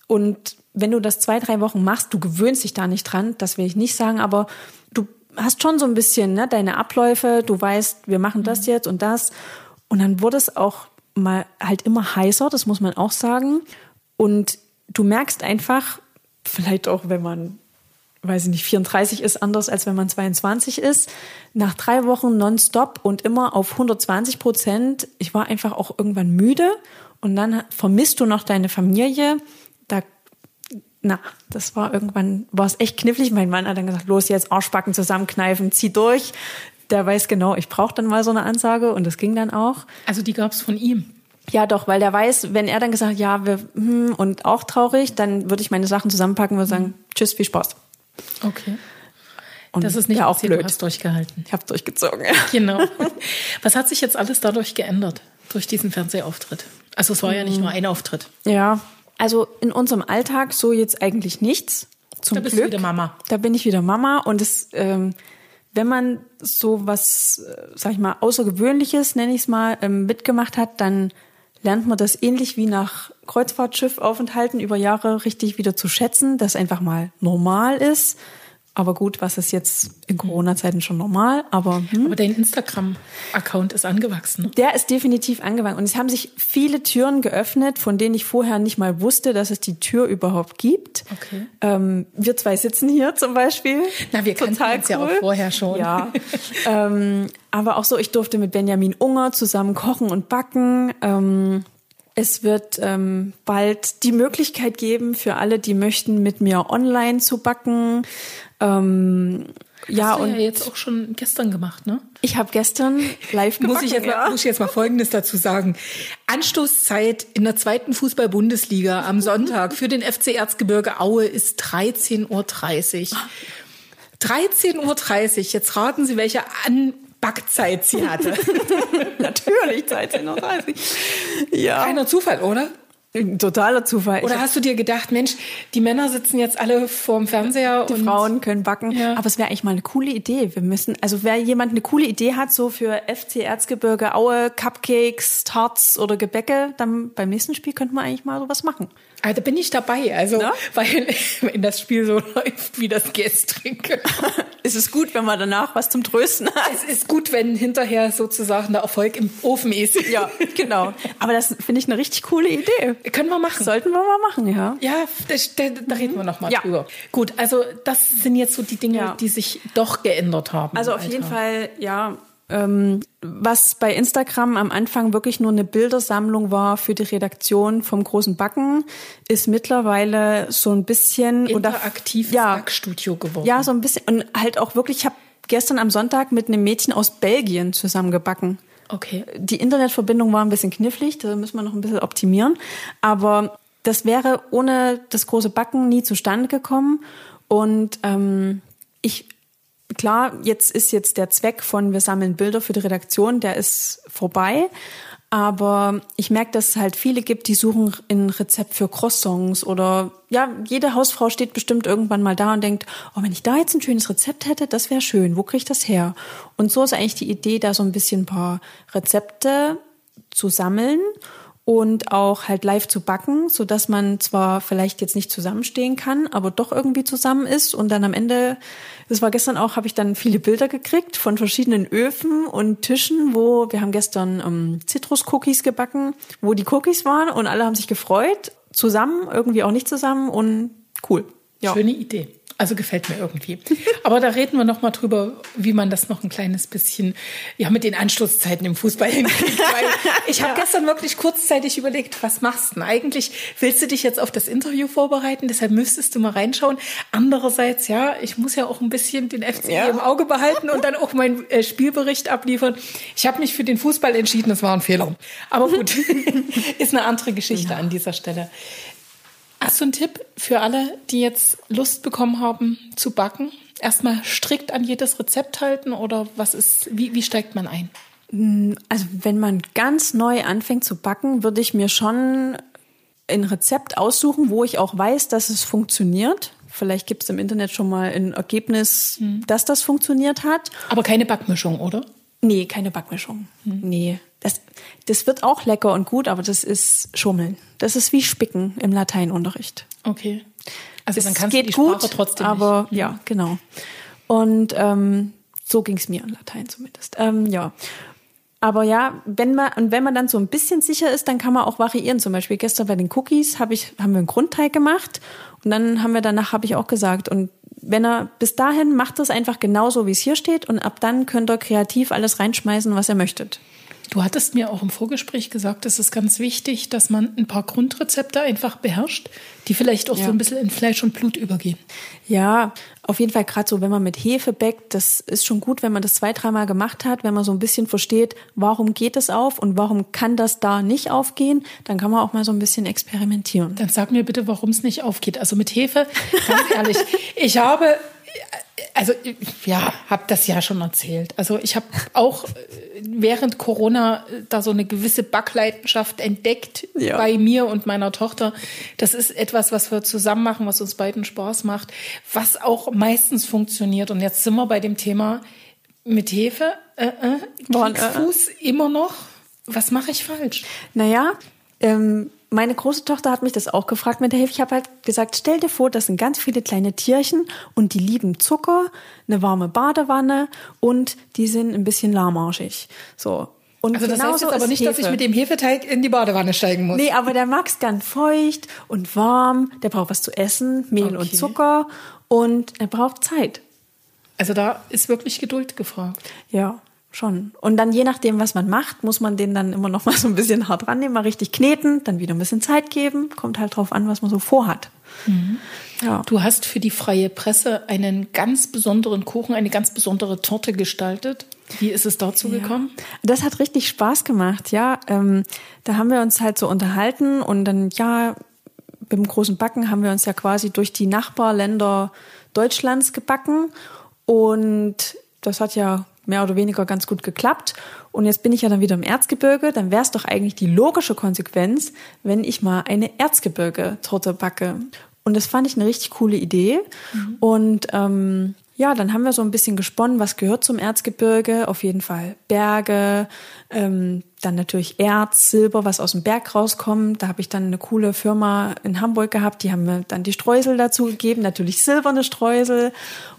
und wenn du das zwei, drei Wochen machst, du gewöhnst dich da nicht dran, das will ich nicht sagen, aber du hast schon so ein bisschen ne, deine Abläufe, du weißt, wir machen das mhm. jetzt und das. Und dann wurde es auch mal halt immer heißer, das muss man auch sagen. Und du merkst einfach, vielleicht auch, wenn man, weiß ich nicht, 34 ist, anders als wenn man 22 ist, nach drei Wochen nonstop und immer auf 120 Prozent, ich war einfach auch irgendwann müde und dann vermisst du noch deine Familie. Da na, das war irgendwann, war es echt knifflig. Mein Mann hat dann gesagt, los jetzt Arschbacken zusammenkneifen, zieh durch. Der weiß genau, ich brauche dann mal so eine Ansage und das ging dann auch. Also die gab es von ihm? Ja, doch, weil der weiß, wenn er dann gesagt, ja, wir, hm, und auch traurig, dann würde ich meine Sachen zusammenpacken und sagen, tschüss, viel Spaß. Okay. Und das ist nicht ja auch blöd. Du hast durchgehalten. Ich habe durchgezogen. Ja. Genau. Was hat sich jetzt alles dadurch geändert durch diesen Fernsehauftritt? Also es war ja nicht nur ein Auftritt. Ja, also in unserem Alltag so jetzt eigentlich nichts. Zum da bist Glück. du wieder Mama. Da bin ich wieder Mama und es, ähm, wenn man so was, äh, sag ich mal, Außergewöhnliches, nenne ich es mal, ähm, mitgemacht hat, dann lernt man das ähnlich wie nach Kreuzfahrtschiffaufenthalten über Jahre richtig wieder zu schätzen, dass einfach mal normal ist aber gut, was ist jetzt in Corona-Zeiten schon normal, aber. Hm. Aber dein Instagram-Account ist angewachsen. Der ist definitiv angewachsen. Und es haben sich viele Türen geöffnet, von denen ich vorher nicht mal wusste, dass es die Tür überhaupt gibt. Okay. Ähm, wir zwei sitzen hier zum Beispiel. Na, wir kannten uns cool. ja auch vorher schon. Ja. ähm, aber auch so, ich durfte mit Benjamin Unger zusammen kochen und backen. Ähm, es wird ähm, bald die Möglichkeit geben für alle, die möchten, mit mir online zu backen. Ähm, ja, und ja jetzt auch schon gestern gemacht, ne? Ich habe gestern live gebacken, muss ich jetzt ja. mal, muss ich jetzt mal Folgendes dazu sagen: Anstoßzeit in der zweiten Fußball-Bundesliga am Sonntag für den FC Erzgebirge Aue ist 13:30 Uhr. 13.30 Uhr. Jetzt raten Sie, welche An Backzeit sie hatte. Natürlich, 13.30 Uhr. Ja. Keiner Zufall, oder? Totaler Zufall. Oder hast du dir gedacht, Mensch, die Männer sitzen jetzt alle vorm Fernseher die und Frauen können backen. Ja. Aber es wäre eigentlich mal eine coole Idee. Wir müssen, also wer jemand eine coole Idee hat, so für FC Erzgebirge Aue, Cupcakes, Tarts oder Gebäcke, dann beim nächsten Spiel könnte man eigentlich mal sowas machen. Also bin ich dabei, also Na? weil wenn das Spiel so läuft wie das gestrige. ist es gut, wenn man danach was zum Trösten hat. Es ist gut, wenn hinterher sozusagen der Erfolg im Ofen ist. Ja, genau. Aber das finde ich eine richtig coole Idee. Können wir machen. Sollten wir mal machen, ja. Ja, da, da reden wir noch mal ja. drüber. Gut, also das sind jetzt so die Dinge, ja. die sich doch geändert haben. Also auf Alter. jeden Fall, ja, ähm, was bei Instagram am Anfang wirklich nur eine Bildersammlung war für die Redaktion vom großen Backen, ist mittlerweile so ein bisschen interaktives ja, Backstudio geworden. Ja, so ein bisschen und halt auch wirklich. Ich habe gestern am Sonntag mit einem Mädchen aus Belgien zusammengebacken. Okay. Die Internetverbindung war ein bisschen knifflig, da müssen wir noch ein bisschen optimieren. Aber das wäre ohne das große Backen nie zustande gekommen. Und ähm, ich klar, jetzt ist jetzt der Zweck von wir sammeln Bilder für die Redaktion, der ist vorbei. Aber ich merke, dass es halt viele gibt, die suchen ein Rezept für Croissants oder ja, jede Hausfrau steht bestimmt irgendwann mal da und denkt, oh, wenn ich da jetzt ein schönes Rezept hätte, das wäre schön. Wo kriege ich das her? Und so ist eigentlich die Idee, da so ein bisschen ein paar Rezepte zu sammeln und auch halt live zu backen, so dass man zwar vielleicht jetzt nicht zusammenstehen kann, aber doch irgendwie zusammen ist und dann am Ende, das war gestern auch, habe ich dann viele Bilder gekriegt von verschiedenen Öfen und Tischen, wo wir haben gestern ähm, Zitrus-Cookies gebacken, wo die Cookies waren und alle haben sich gefreut, zusammen, irgendwie auch nicht zusammen und cool. Ja. Schöne Idee. Also gefällt mir irgendwie. Aber da reden wir noch mal drüber, wie man das noch ein kleines bisschen, ja, mit den Anstoßzeiten im Fußball hinkriegt. Weil ich habe ja. gestern wirklich kurzzeitig überlegt, was machst du denn? Eigentlich willst du dich jetzt auf das Interview vorbereiten, deshalb müsstest du mal reinschauen. Andererseits, ja, ich muss ja auch ein bisschen den FC ja. im Auge behalten und dann auch meinen äh, Spielbericht abliefern. Ich habe mich für den Fußball entschieden, das war ein Fehler. Aber gut, ist eine andere Geschichte ja. an dieser Stelle. Hast du einen Tipp für alle, die jetzt Lust bekommen haben zu backen? Erstmal strikt an jedes Rezept halten oder was ist, wie, wie steigt man ein? Also wenn man ganz neu anfängt zu backen, würde ich mir schon ein Rezept aussuchen, wo ich auch weiß, dass es funktioniert. Vielleicht gibt es im Internet schon mal ein Ergebnis, hm. dass das funktioniert hat. Aber keine Backmischung, oder? Nee, keine Backmischung. Hm. Nee. Das, das wird auch lecker und gut, aber das ist Schummeln. Das ist wie Spicken im Lateinunterricht. Okay. Also das dann kannst geht du die Sprache gut, trotzdem aber nicht. ja, genau. Und ähm, so ging es mir in Latein zumindest. Ähm, ja. Aber ja, wenn man und wenn man dann so ein bisschen sicher ist, dann kann man auch variieren. Zum Beispiel gestern bei den Cookies habe ich haben wir einen Grundteig gemacht und dann haben wir danach habe ich auch gesagt und wenn er bis dahin macht es einfach genauso wie es hier steht und ab dann könnt ihr kreativ alles reinschmeißen, was ihr möchtet. Du hattest mir auch im Vorgespräch gesagt, es ist ganz wichtig, dass man ein paar Grundrezepte einfach beherrscht, die vielleicht auch ja. so ein bisschen in Fleisch und Blut übergehen. Ja, auf jeden Fall gerade so, wenn man mit Hefe bäckt, das ist schon gut, wenn man das zwei, dreimal gemacht hat, wenn man so ein bisschen versteht, warum geht es auf und warum kann das da nicht aufgehen, dann kann man auch mal so ein bisschen experimentieren. Dann sag mir bitte, warum es nicht aufgeht. Also mit Hefe, ganz ehrlich, ich habe also ja, habe das ja schon erzählt. Also ich habe auch während Corona da so eine gewisse Backleidenschaft entdeckt ja. bei mir und meiner Tochter. Das ist etwas, was wir zusammen machen, was uns beiden Spaß macht, was auch meistens funktioniert. Und jetzt sind wir bei dem Thema mit Hefe. Äh, äh, Fuß äh, immer noch. Was mache ich falsch? Naja, ähm, meine große Tochter hat mich das auch gefragt mit der Hefe. Ich habe halt gesagt, stell dir vor, das sind ganz viele kleine Tierchen und die lieben Zucker, eine warme Badewanne und die sind ein bisschen lahmarschig. So. Und also das heißt jetzt aber nicht, Hefe. dass ich mit dem Hefeteig in die Badewanne steigen muss. Nee, aber der mag's gern feucht und warm, der braucht was zu essen, Mehl okay. und Zucker und er braucht Zeit. Also da ist wirklich Geduld gefragt. Ja schon. Und dann je nachdem, was man macht, muss man den dann immer noch mal so ein bisschen hart rannehmen, mal richtig kneten, dann wieder ein bisschen Zeit geben. Kommt halt drauf an, was man so vorhat. Mhm. Ja. Du hast für die freie Presse einen ganz besonderen Kuchen, eine ganz besondere Torte gestaltet. Wie ist es dazu ja. gekommen? Das hat richtig Spaß gemacht, ja. Ähm, da haben wir uns halt so unterhalten und dann, ja, mit dem großen Backen haben wir uns ja quasi durch die Nachbarländer Deutschlands gebacken. Und das hat ja mehr oder weniger ganz gut geklappt. Und jetzt bin ich ja dann wieder im Erzgebirge. Dann wäre es doch eigentlich die logische Konsequenz, wenn ich mal eine Erzgebirge-Torte backe. Und das fand ich eine richtig coole Idee. Mhm. Und ähm, ja, dann haben wir so ein bisschen gesponnen, was gehört zum Erzgebirge. Auf jeden Fall Berge, ähm, dann natürlich Erz, Silber, was aus dem Berg rauskommt. Da habe ich dann eine coole Firma in Hamburg gehabt, die haben mir dann die Streusel dazu gegeben, natürlich silberne Streusel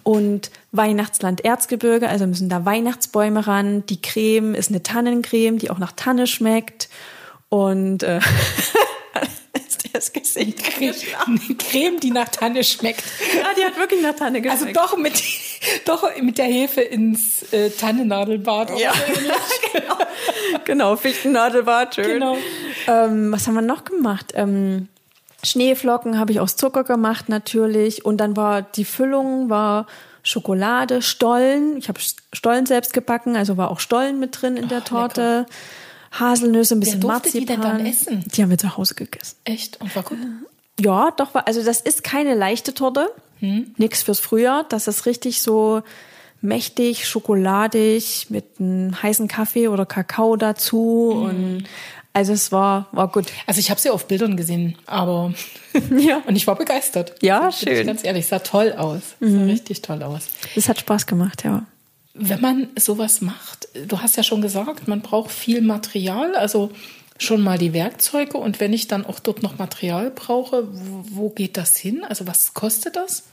und Weihnachtsland Erzgebirge, also müssen da Weihnachtsbäume ran. Die Creme ist eine Tannencreme, die auch nach Tanne schmeckt. Und äh, das Gesicht. Creme, Creme, die nach Tanne schmeckt. Ja, die hat wirklich nach Tanne also geschmeckt. Also doch mit, doch mit der Hefe ins äh, Tannennadelbad. Ja, genau. genau, Fichtennadelbad, schön. Genau. Ähm, was haben wir noch gemacht? Ähm, Schneeflocken habe ich aus Zucker gemacht natürlich. Und dann war die Füllung war Schokolade, Stollen. Ich habe Stollen selbst gebacken, also war auch Stollen mit drin in der oh, Torte. Lecker. Haselnüsse, ein bisschen Wer Marzipan. Die denn dann essen? Die haben wir zu Hause gegessen. Echt? Und war gut? Ja, doch war. Also das ist keine leichte Torte. Hm. Nix fürs Frühjahr. Das ist richtig so mächtig, schokoladig mit einem heißen Kaffee oder Kakao dazu hm. und also es war war gut. Also ich habe sie auf Bildern gesehen, aber ja und ich war begeistert. Ja, schön. Ganz ehrlich, sah toll aus. Mhm. Sah richtig toll aus. Das hat Spaß gemacht, ja. Wenn man sowas macht, du hast ja schon gesagt, man braucht viel Material, also schon mal die Werkzeuge und wenn ich dann auch dort noch Material brauche, wo, wo geht das hin? Also was kostet das?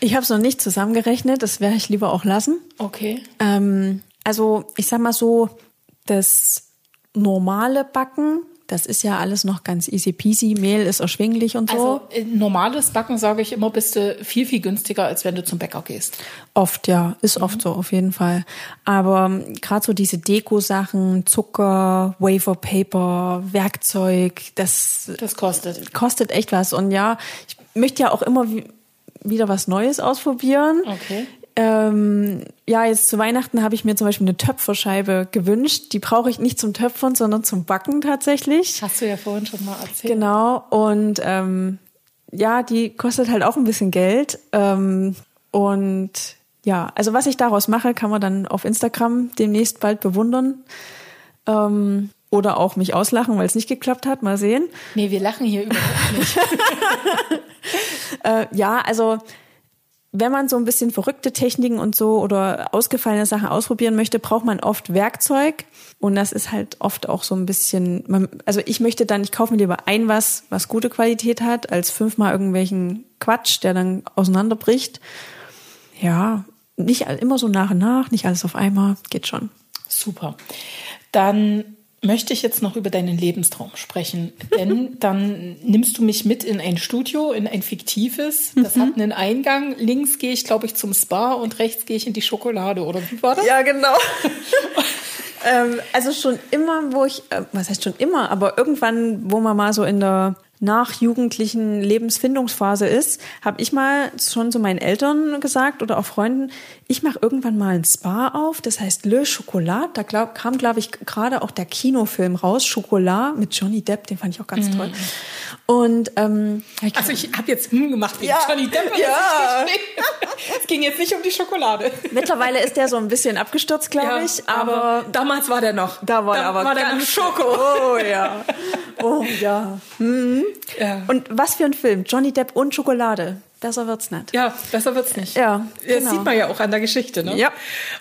Ich habe es noch nicht zusammengerechnet, das werde ich lieber auch lassen. Okay. Ähm, also ich sag mal so, das normale Backen Das ist ja alles noch ganz easy peasy. Mehl ist erschwinglich und so. Also äh, normales Backen, sage ich immer, bist du viel, viel günstiger, als wenn du zum Bäcker gehst. Oft, ja. Ist oft so, auf jeden Fall. Aber ähm, gerade so diese Deko-Sachen, Zucker, Wafer Paper, Werkzeug, das, Das kostet. kostet echt was. Und ja, ich möchte ja auch immer wie, wieder was Neues ausprobieren. Okay. Ähm, ja, jetzt zu Weihnachten habe ich mir zum Beispiel eine Töpferscheibe gewünscht. Die brauche ich nicht zum Töpfern, sondern zum Backen tatsächlich. Hast du ja vorhin schon mal erzählt. Genau. Und ähm, ja, die kostet halt auch ein bisschen Geld. Ähm, und ja, also was ich daraus mache, kann man dann auf Instagram demnächst bald bewundern. Ähm, oder auch mich auslachen, weil es nicht geklappt hat. Mal sehen. Nee, wir lachen hier überhaupt nicht. Äh, ja, also wenn man so ein bisschen verrückte Techniken und so oder ausgefallene Sachen ausprobieren möchte, braucht man oft Werkzeug. Und das ist halt oft auch so ein bisschen, man, also ich möchte dann, ich kaufe mir lieber ein was, was gute Qualität hat, als fünfmal irgendwelchen Quatsch, der dann auseinanderbricht. Ja, nicht immer so nach und nach, nicht alles auf einmal, geht schon. Super. Dann möchte ich jetzt noch über deinen Lebenstraum sprechen. Denn dann nimmst du mich mit in ein Studio, in ein fiktives. Das hat einen Eingang. Links gehe ich, glaube ich, zum Spa und rechts gehe ich in die Schokolade. Oder wie war das? Ja, genau. ähm, also schon immer, wo ich, äh, was heißt schon immer, aber irgendwann, wo man mal so in der nachjugendlichen Lebensfindungsphase ist, habe ich mal schon zu meinen Eltern gesagt oder auch Freunden, ich mache irgendwann mal ein Spa auf, das heißt Le Chocolat. Da glaub, kam, glaube ich, gerade auch der Kinofilm raus, Chocolat mit Johnny Depp, den fand ich auch ganz toll. Und ähm, Also ich habe jetzt hm gemacht wegen Ja. Johnny Depp. aber Ja. das Es ging jetzt nicht um die Schokolade. mittlerweile ist der so ein bisschen abgestürzt, glaube ich, aber damals war der noch. Da war er aber war der noch Schoko. Oh ja. Oh ja. Mhm. Ja. Und was für ein Film? Johnny Depp und Schokolade. Besser wird's nicht. Ja, besser wird's nicht. Ja, Das genau. sieht man ja auch an der Geschichte, ne? Ja.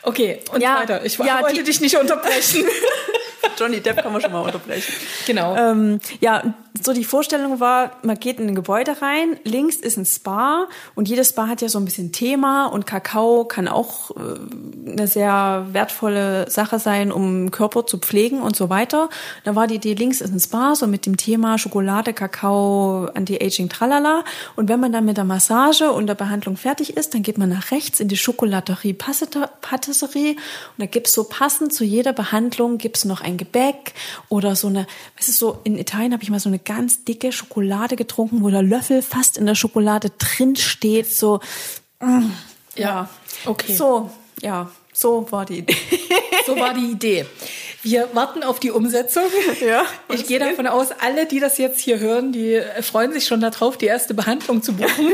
Okay, und Ja, weiter. Ich ja, wollte dich nicht unterbrechen. Johnny Depp kann man schon mal unterbrechen. genau. Ähm, ja, so die Vorstellung war, man geht in ein Gebäude rein, links ist ein Spa und jedes Spa hat ja so ein bisschen Thema und Kakao kann auch äh, eine sehr wertvolle Sache sein, um Körper zu pflegen und so weiter. Da war die Idee, links ist ein Spa, so mit dem Thema Schokolade, Kakao, Anti-Aging, tralala. Und wenn man dann mit der Massage und der Behandlung fertig ist, dann geht man nach rechts in die Schokolaterie, Patisserie und da gibt's so passend zu jeder Behandlung gibt's noch ein Gebäck oder so eine, was ist so, in Italien habe ich mal so eine ganz dicke Schokolade getrunken, wo der Löffel fast in der Schokolade drin steht, so, mm, ja. okay. So, ja, so war die Idee. So war die Idee. Wir warten auf die Umsetzung. Ja, Ich gehe davon aus, alle, die das jetzt hier hören, die freuen sich schon darauf, die erste Behandlung zu buchen.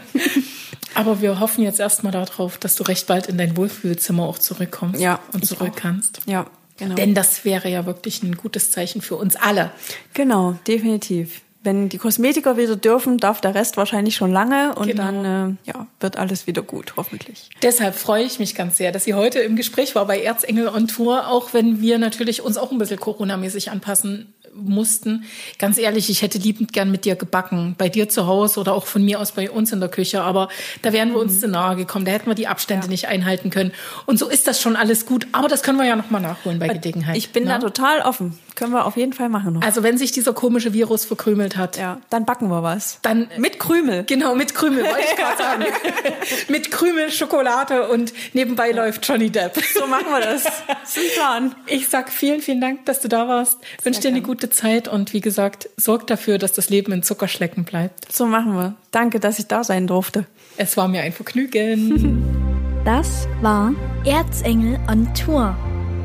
Aber wir hoffen jetzt erstmal darauf, dass du recht bald in dein Wohlfühlzimmer auch zurückkommst Ja, und zurück auch. kannst. Ja, genau. Denn das wäre ja wirklich ein gutes Zeichen für uns alle. Genau, definitiv. Wenn die Kosmetiker wieder dürfen, darf der Rest wahrscheinlich schon lange und Genau. dann äh, ja, wird alles wieder gut, hoffentlich. Deshalb freue ich mich ganz sehr, dass sie heute im Gespräch war bei Erzengel on Tour, auch wenn wir natürlich uns auch ein bisschen Corona-mäßig anpassen mussten. Ganz ehrlich, ich hätte liebend gern mit dir gebacken, bei dir zu Hause oder auch von mir aus bei uns in der Küche, aber da wären wir uns zu nahe gekommen, da hätten wir die Abstände nicht einhalten können. Und so ist das schon alles gut, aber das können wir ja nochmal nachholen bei Gelegenheit. Ich bin ne? da total offen. Können wir auf jeden Fall machen noch. Also wenn sich dieser komische Virus verkrümelt hat, ja, dann backen wir was. dann Mit Krümel. Genau, mit Krümel, wollte ich gerade sagen. mit Krümel, Schokolade und nebenbei läuft Johnny Depp. So machen wir das. Plan. Ich sag vielen, vielen Dank, dass du da warst. Wünsche dir eine gern. Gute Zeit und wie gesagt, sorg dafür, dass das Leben in Zuckerschlecken bleibt. So machen wir. Danke, dass ich da sein durfte. Es war mir ein Vergnügen. Das war Erzengel on Tour,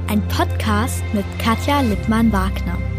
ein Podcast mit Katja Lippmann-Wagner.